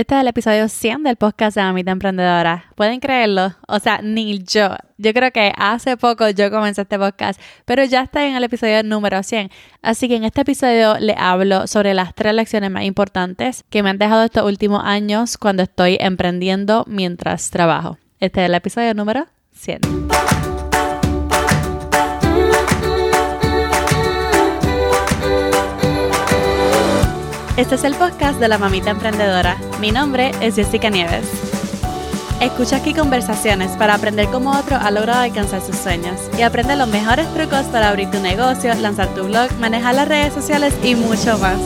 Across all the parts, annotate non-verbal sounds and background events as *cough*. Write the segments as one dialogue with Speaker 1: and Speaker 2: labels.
Speaker 1: Este es el episodio 100 del podcast de Mamita Emprendedora. ¿Pueden creerlo? O sea, ni yo. Yo creo que hace poco yo comencé este podcast, pero ya está en el episodio número 100. Así que en este episodio le hablo sobre las tres lecciones más importantes que me han dejado estos últimos años cuando estoy emprendiendo mientras trabajo. Este es el episodio número 100. Este es el podcast de la mamita emprendedora. Mi nombre es Jessica Nieves. Escucha aquí conversaciones para aprender cómo otro ha logrado alcanzar sus sueños y aprende los mejores trucos para abrir tu negocio, lanzar tu blog, manejar las redes sociales y mucho más.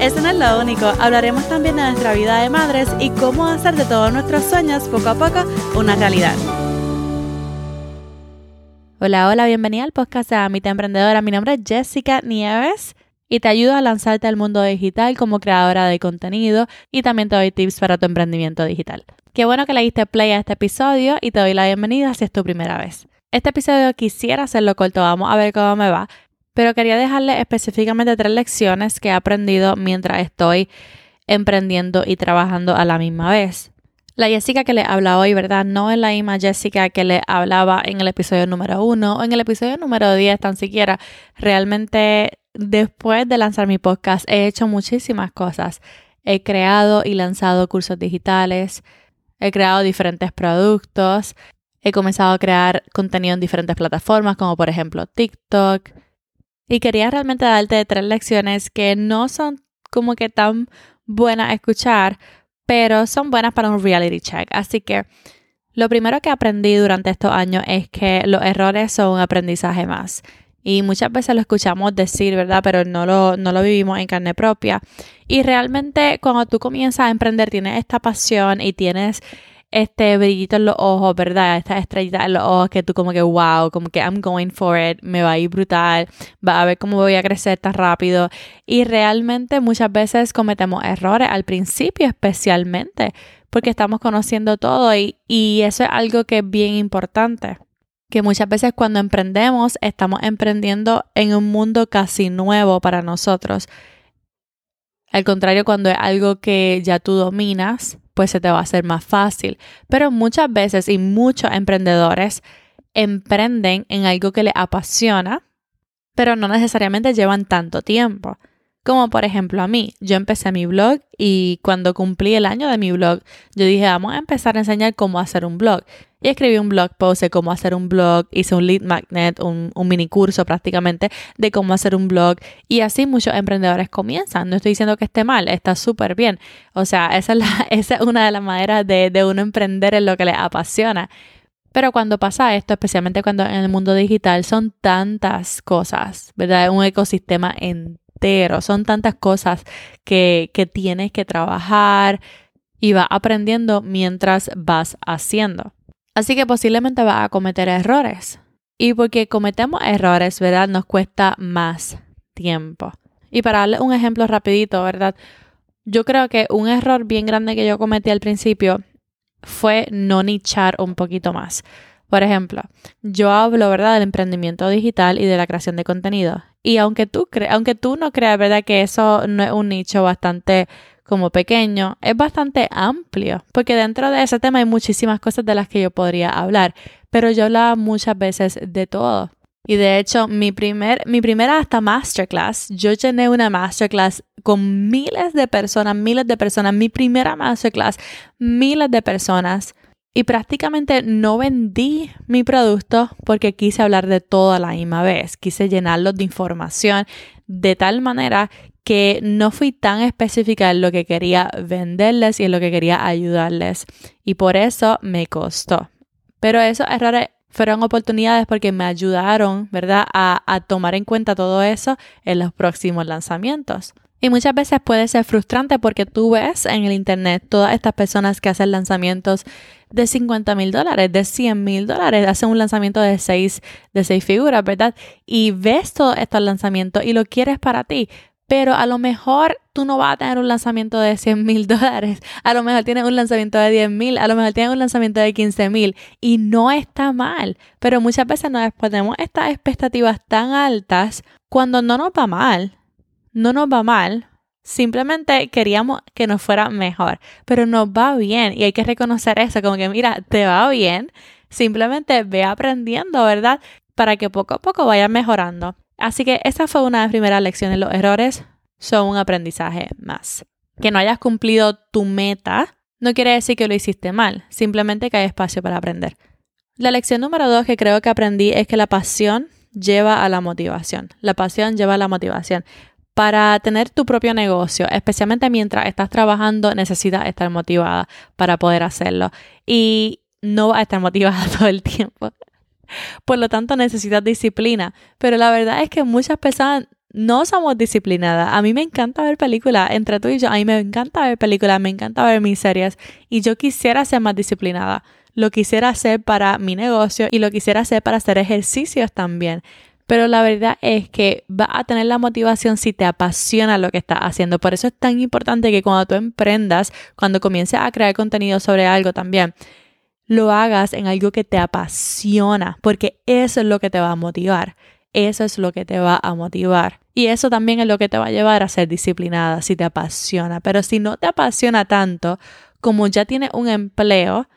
Speaker 1: Eso no es lo único, hablaremos también de nuestra vida de madres y cómo hacer de todos nuestros sueños poco a poco una realidad. Hola, hola, bienvenida al podcast de la Mamita Emprendedora. Mi nombre es Jessica Nieves y te ayudo a lanzarte al mundo digital como creadora de contenido y también te doy tips para tu emprendimiento digital. Qué bueno que le diste play a este episodio y te doy la bienvenida si es tu primera vez. Este episodio quisiera hacerlo corto, vamos a ver cómo me va, pero quería dejarle específicamente tres lecciones que he aprendido mientras estoy emprendiendo y trabajando a la misma vez. La Jessica que le habla hoy, ¿verdad? No es la misma Jessica que le hablaba en el episodio número uno o en el episodio número 10 tan siquiera. Realmente después de lanzar mi podcast he hecho muchísimas cosas. He creado y lanzado cursos digitales, he creado diferentes productos, he comenzado a crear contenido en diferentes plataformas como por ejemplo TikTok. Y quería realmente darte tres lecciones que no son como que tan buenas a escuchar, pero son buenas para un reality check. Así que lo primero que aprendí durante estos años es que los errores son un aprendizaje más. Y muchas veces lo escuchamos decir, ¿verdad? Pero no lo, no lo vivimos en carne propia. Y realmente cuando tú comienzas a emprender, tienes esta pasión y tienes este brillito en los ojos, ¿verdad? Esta estrellita en los ojos que tú como que, wow, como que I'm going for it, me va a ir brutal, va a ver cómo voy a crecer tan rápido. Y realmente muchas veces cometemos errores al principio especialmente porque estamos conociendo todo y, y eso es algo que es bien importante que muchas veces cuando emprendemos estamos emprendiendo en un mundo casi nuevo para nosotros. Al contrario, cuando es algo que ya tú dominas, pues se te va a hacer más fácil. Pero muchas veces y muchos emprendedores emprenden en algo que les apasiona, pero no necesariamente llevan tanto tiempo. Como por ejemplo a mí, yo empecé mi blog y cuando cumplí el año de mi blog, yo dije, vamos a empezar a enseñar cómo hacer un blog. Y escribí un blog post de cómo hacer un blog, hice un lead magnet, un, mini curso prácticamente de cómo hacer un blog. Y así muchos emprendedores comienzan. No estoy diciendo que esté mal, está súper bien. O sea, esa es, *laughs* una de las maneras de, uno emprender en lo que le apasiona. Pero cuando pasa esto, especialmente cuando en el mundo digital son tantas cosas, ¿verdad? Un ecosistema entero son tantas cosas que, que tienes que trabajar y vas aprendiendo mientras vas haciendo. Así que posiblemente vas a cometer errores. Y porque cometemos errores, ¿verdad? Nos cuesta más tiempo. Y para darle un ejemplo rapidito, ¿verdad? Yo creo que un error bien grande que yo cometí al principio fue no nichar un poquito más. Por ejemplo, yo hablo, ¿verdad?, del emprendimiento digital y de la creación de contenido. Y aunque tú, aunque tú no creas, ¿verdad?, que eso no es un nicho bastante como pequeño, es bastante amplio, porque dentro de ese tema hay muchísimas cosas de las que yo podría hablar, pero yo hablaba muchas veces de todo. Y de hecho, mi, primer, mi primera hasta masterclass, yo llené una masterclass con miles de personas, miles de personas, mi primera masterclass, miles de personas y prácticamente no vendí mi producto porque quise hablar de todo a la misma vez. Quise llenarlos de información de tal manera que no fui tan específica en lo que quería venderles y en lo que quería ayudarles. Y por eso me costó. Pero esos errores fueron oportunidades porque me ayudaron, ¿verdad?, a tomar en cuenta todo eso en los próximos lanzamientos. Y muchas veces puede ser frustrante porque tú ves en el Internet todas estas personas que hacen lanzamientos de 50 mil dólares, de 100 mil dólares, hacen un lanzamiento de seis, de seis figuras, ¿verdad? Y ves todos estos lanzamientos y lo quieres para ti. Pero a lo mejor tú no vas a tener un lanzamiento de 100 mil *laughs* dólares, a lo mejor tienes un lanzamiento de 10 mil, a lo mejor tienes un lanzamiento de 15 mil y no está mal. Pero muchas veces nos ponemos estas expectativas tan altas cuando no nos va mal no nos va mal, Simplemente queríamos que nos fuera mejor, pero nos va bien y hay que reconocer eso, como que mira, te va bien, simplemente ve aprendiendo, ¿verdad? Para que poco a poco vayas mejorando. Así que esa fue una de las primeras lecciones. Los errores son un aprendizaje más. Que no hayas cumplido tu meta no quiere decir que lo hiciste mal, simplemente que hay espacio para aprender. La lección número dos que creo que aprendí es que la pasión lleva a la motivación. La pasión lleva a la motivación. Para tener tu propio negocio, especialmente mientras estás trabajando, necesitas estar motivada para poder hacerlo. Y no vas a estar motivada *laughs* todo el tiempo. Por lo tanto, necesitas disciplina. Pero la verdad es que muchas personas no somos disciplinadas. A mí me encanta ver películas, entre tú y yo, a mí me encanta ver películas, me encanta ver mis series y yo quisiera ser más disciplinada. Lo quisiera hacer para mi negocio y lo quisiera hacer para hacer ejercicios también. Pero la verdad es que va a tener la motivación si te apasiona lo que estás haciendo. Por eso es tan importante que cuando tú emprendas, cuando comiences a crear contenido sobre algo también, lo hagas en algo que te apasiona, porque eso es lo que te va a motivar. Eso es lo que te va a motivar. Y eso también es lo que te va a llevar a ser disciplinada si te apasiona. Pero si no te apasiona tanto, como ya tienes un empleo,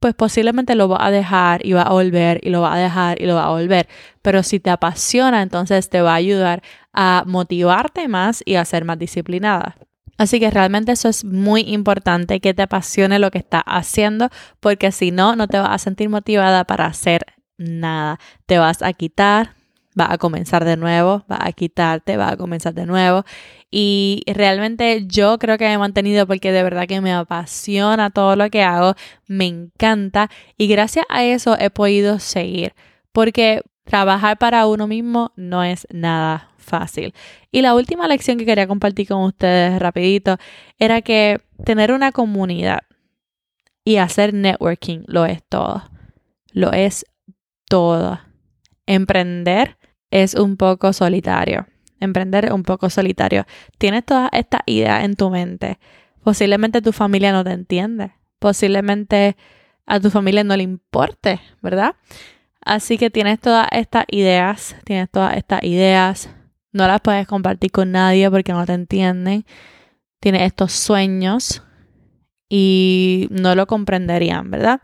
Speaker 1: pues posiblemente lo va a dejar y va a volver y lo va a dejar y lo va a volver. Pero si te apasiona, entonces te va a ayudar a motivarte más y a ser más disciplinada. Así que realmente eso es muy importante, que te apasione lo que estás haciendo, porque si no, no te vas a sentir motivada para hacer nada. Te vas a quitar, va a comenzar de nuevo, va a quitarte, va a comenzar de nuevo. Y realmente yo creo que he mantenido porque de verdad que me apasiona todo lo que hago, me encanta y gracias a eso he podido seguir. Porque trabajar para uno mismo no es nada fácil. Y la última lección que quería compartir con ustedes rapidito era que tener una comunidad y hacer networking lo es todo. Lo es todo. Emprender es un poco solitario. Emprender es un poco solitario. Tienes todas estas ideas en tu mente. Posiblemente tu familia no te entiende. Posiblemente a tu familia no le importe, ¿verdad? Así que tienes todas estas ideas, tienes todas estas ideas, no las puedes compartir con nadie porque no te entienden. Tienes estos sueños y no lo comprenderían, ¿verdad?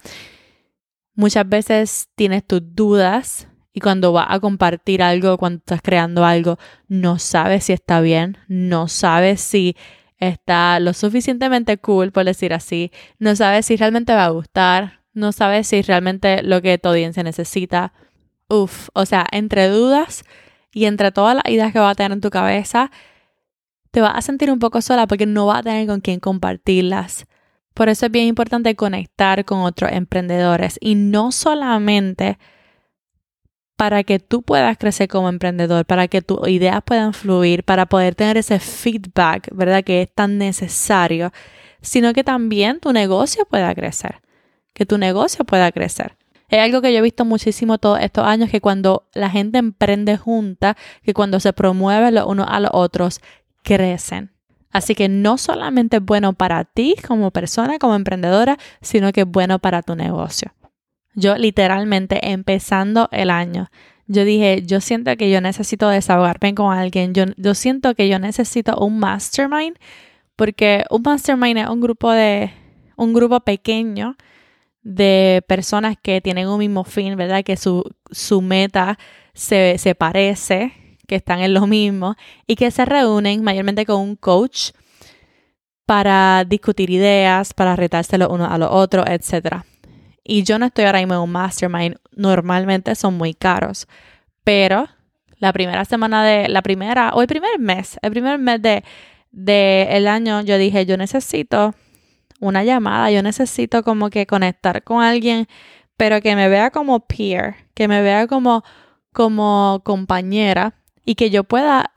Speaker 1: Muchas veces tienes tus dudas y cuando vas a compartir algo, cuando estás creando algo, no sabes si está bien, no sabes si está lo suficientemente cool, por decir así, no sabes si realmente va a gustar, no sabes si realmente lo que tu audiencia necesita. Uf, o sea, entre dudas y entre todas las ideas que va a tener en tu cabeza, te vas a sentir un poco sola porque no vas a tener con quién compartirlas. Por eso es bien importante conectar con otros emprendedores y no solamente para que tú puedas crecer como emprendedor, para que tus ideas puedan fluir, para poder tener ese feedback, ¿verdad? Que es tan necesario, sino que también tu negocio pueda crecer, que tu negocio pueda crecer. Es algo que yo he visto muchísimo todos estos años, que cuando la gente emprende junta, que cuando se promueve los unos a los otros, crecen. Así que no solamente es bueno para ti como persona, como emprendedora, sino que es bueno para tu negocio. Yo literalmente empezando el año, yo dije, yo siento que yo necesito desahogarme con alguien, yo, yo siento que yo necesito un mastermind, porque un mastermind es un grupo de, un grupo pequeño de personas que tienen un mismo fin, ¿verdad? Que su, su meta se, se parece, que están en lo mismo y que se reúnen mayormente con un coach para discutir ideas, para retarse los unos a los otros, etc. Y yo no estoy ahora mismo en un mastermind. Normalmente son muy caros. Pero la primera semana de, la primera, o el primer mes, el primer mes de, de año, yo dije, yo necesito una llamada, yo necesito como que conectar con alguien, pero que me vea como peer, que me vea como, como compañera y que yo pueda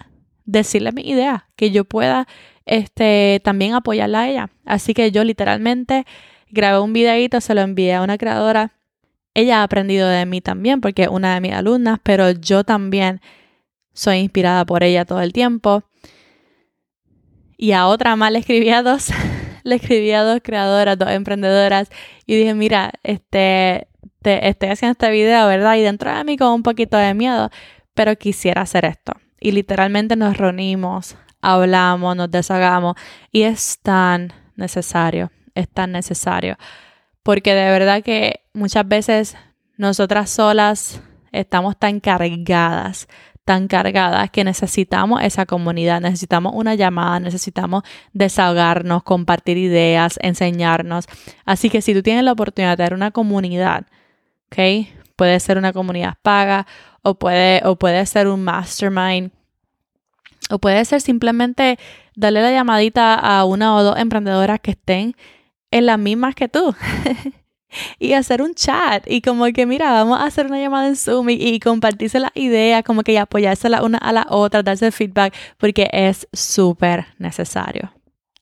Speaker 1: decirle mi idea, que yo pueda este, también apoyarla a ella. Así que yo literalmente grabé un videito, se lo envié a una creadora. Ella ha aprendido de mí también porque es una de mis alumnas, pero yo también soy inspirada por ella todo el tiempo. Y a otra más le escribí a dos, *laughs* le escribí a dos creadoras, dos emprendedoras, y dije, mira, este, te, estoy haciendo este video, ¿verdad? Y dentro de mí con un poquito de miedo, pero quisiera hacer esto. Y literalmente nos reunimos, hablamos, nos desahogamos y es tan necesario, es tan necesario. Porque de verdad que muchas veces nosotras solas estamos tan cargadas, tan cargadas que necesitamos esa comunidad, necesitamos una llamada, necesitamos desahogarnos, compartir ideas, enseñarnos. Así que si tú tienes la oportunidad de tener una comunidad, ¿ok? Puede ser una comunidad paga o puede, o puede ser un mastermind o puede ser simplemente darle la llamadita a una o dos emprendedoras que estén en las mismas que tú. *laughs* y hacer un chat y como que mira, vamos a hacer una llamada en Zoom y, compartirse las ideas, como que apoyarse la una a la otra, darse feedback, porque es súper necesario.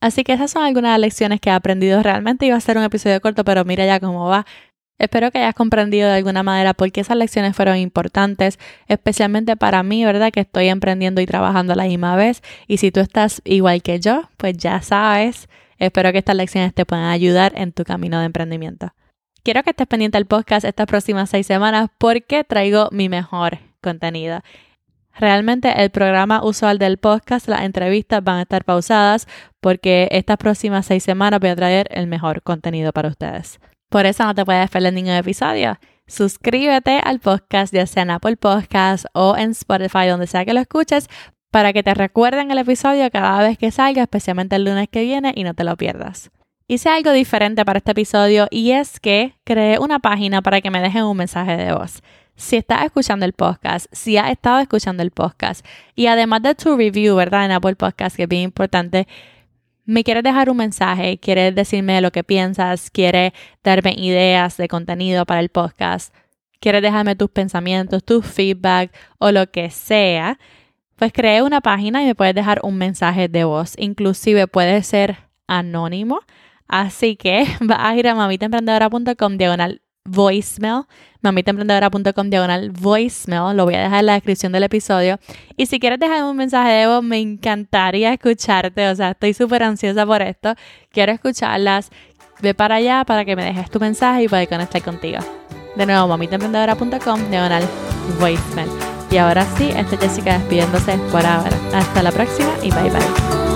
Speaker 1: Así que esas son algunas lecciones que he aprendido. Realmente iba a ser un episodio corto, pero mira ya cómo va. Espero que hayas comprendido de alguna manera por qué esas lecciones fueron importantes, especialmente para mí, ¿verdad? Que estoy emprendiendo y trabajando a la misma vez. Y si tú estás igual que yo, pues ya sabes. Espero que estas lecciones te puedan ayudar en tu camino de emprendimiento. Quiero que estés pendiente del podcast estas próximas seis semanas porque traigo mi mejor contenido. Realmente el programa usual del podcast, las entrevistas van a estar pausadas porque estas próximas seis semanas voy a traer el mejor contenido para ustedes. Por eso no te puedes perder ningún episodio. Suscríbete al podcast, ya sea en Apple Podcasts o en Spotify, donde sea que lo escuches, para que te recuerden el episodio cada vez que salga, especialmente el lunes que viene, y no te lo pierdas. Hice algo diferente para este episodio y es que creé una página para que me dejen un mensaje de voz. Si estás escuchando el podcast, si has estado escuchando el podcast y además de tu review, ¿verdad? En Apple Podcast, que es bien importante, me quieres dejar un mensaje, quieres decirme lo que piensas, quieres darme ideas de contenido para el podcast, quieres dejarme tus pensamientos, tus feedback o lo que sea, pues creé una página y me puedes dejar un mensaje de voz. Inclusive puede ser anónimo. Así que *laughs* va a ir a mamitaemprendedora.com diagonal voicemail, mamitaemprendedora.com diagonal voicemail, lo voy a dejar en la descripción del episodio. Y si quieres dejarme un mensaje de voz, me encantaría escucharte, o sea, estoy súper ansiosa por esto, quiero escucharlas. Ve para allá para que me dejes tu mensaje y pueda conectar contigo. De nuevo, mamitaemprendedora.com diagonal voicemail. Y ahora sí, esta es Jessica despidiéndose por ahora. Hasta la próxima y bye bye.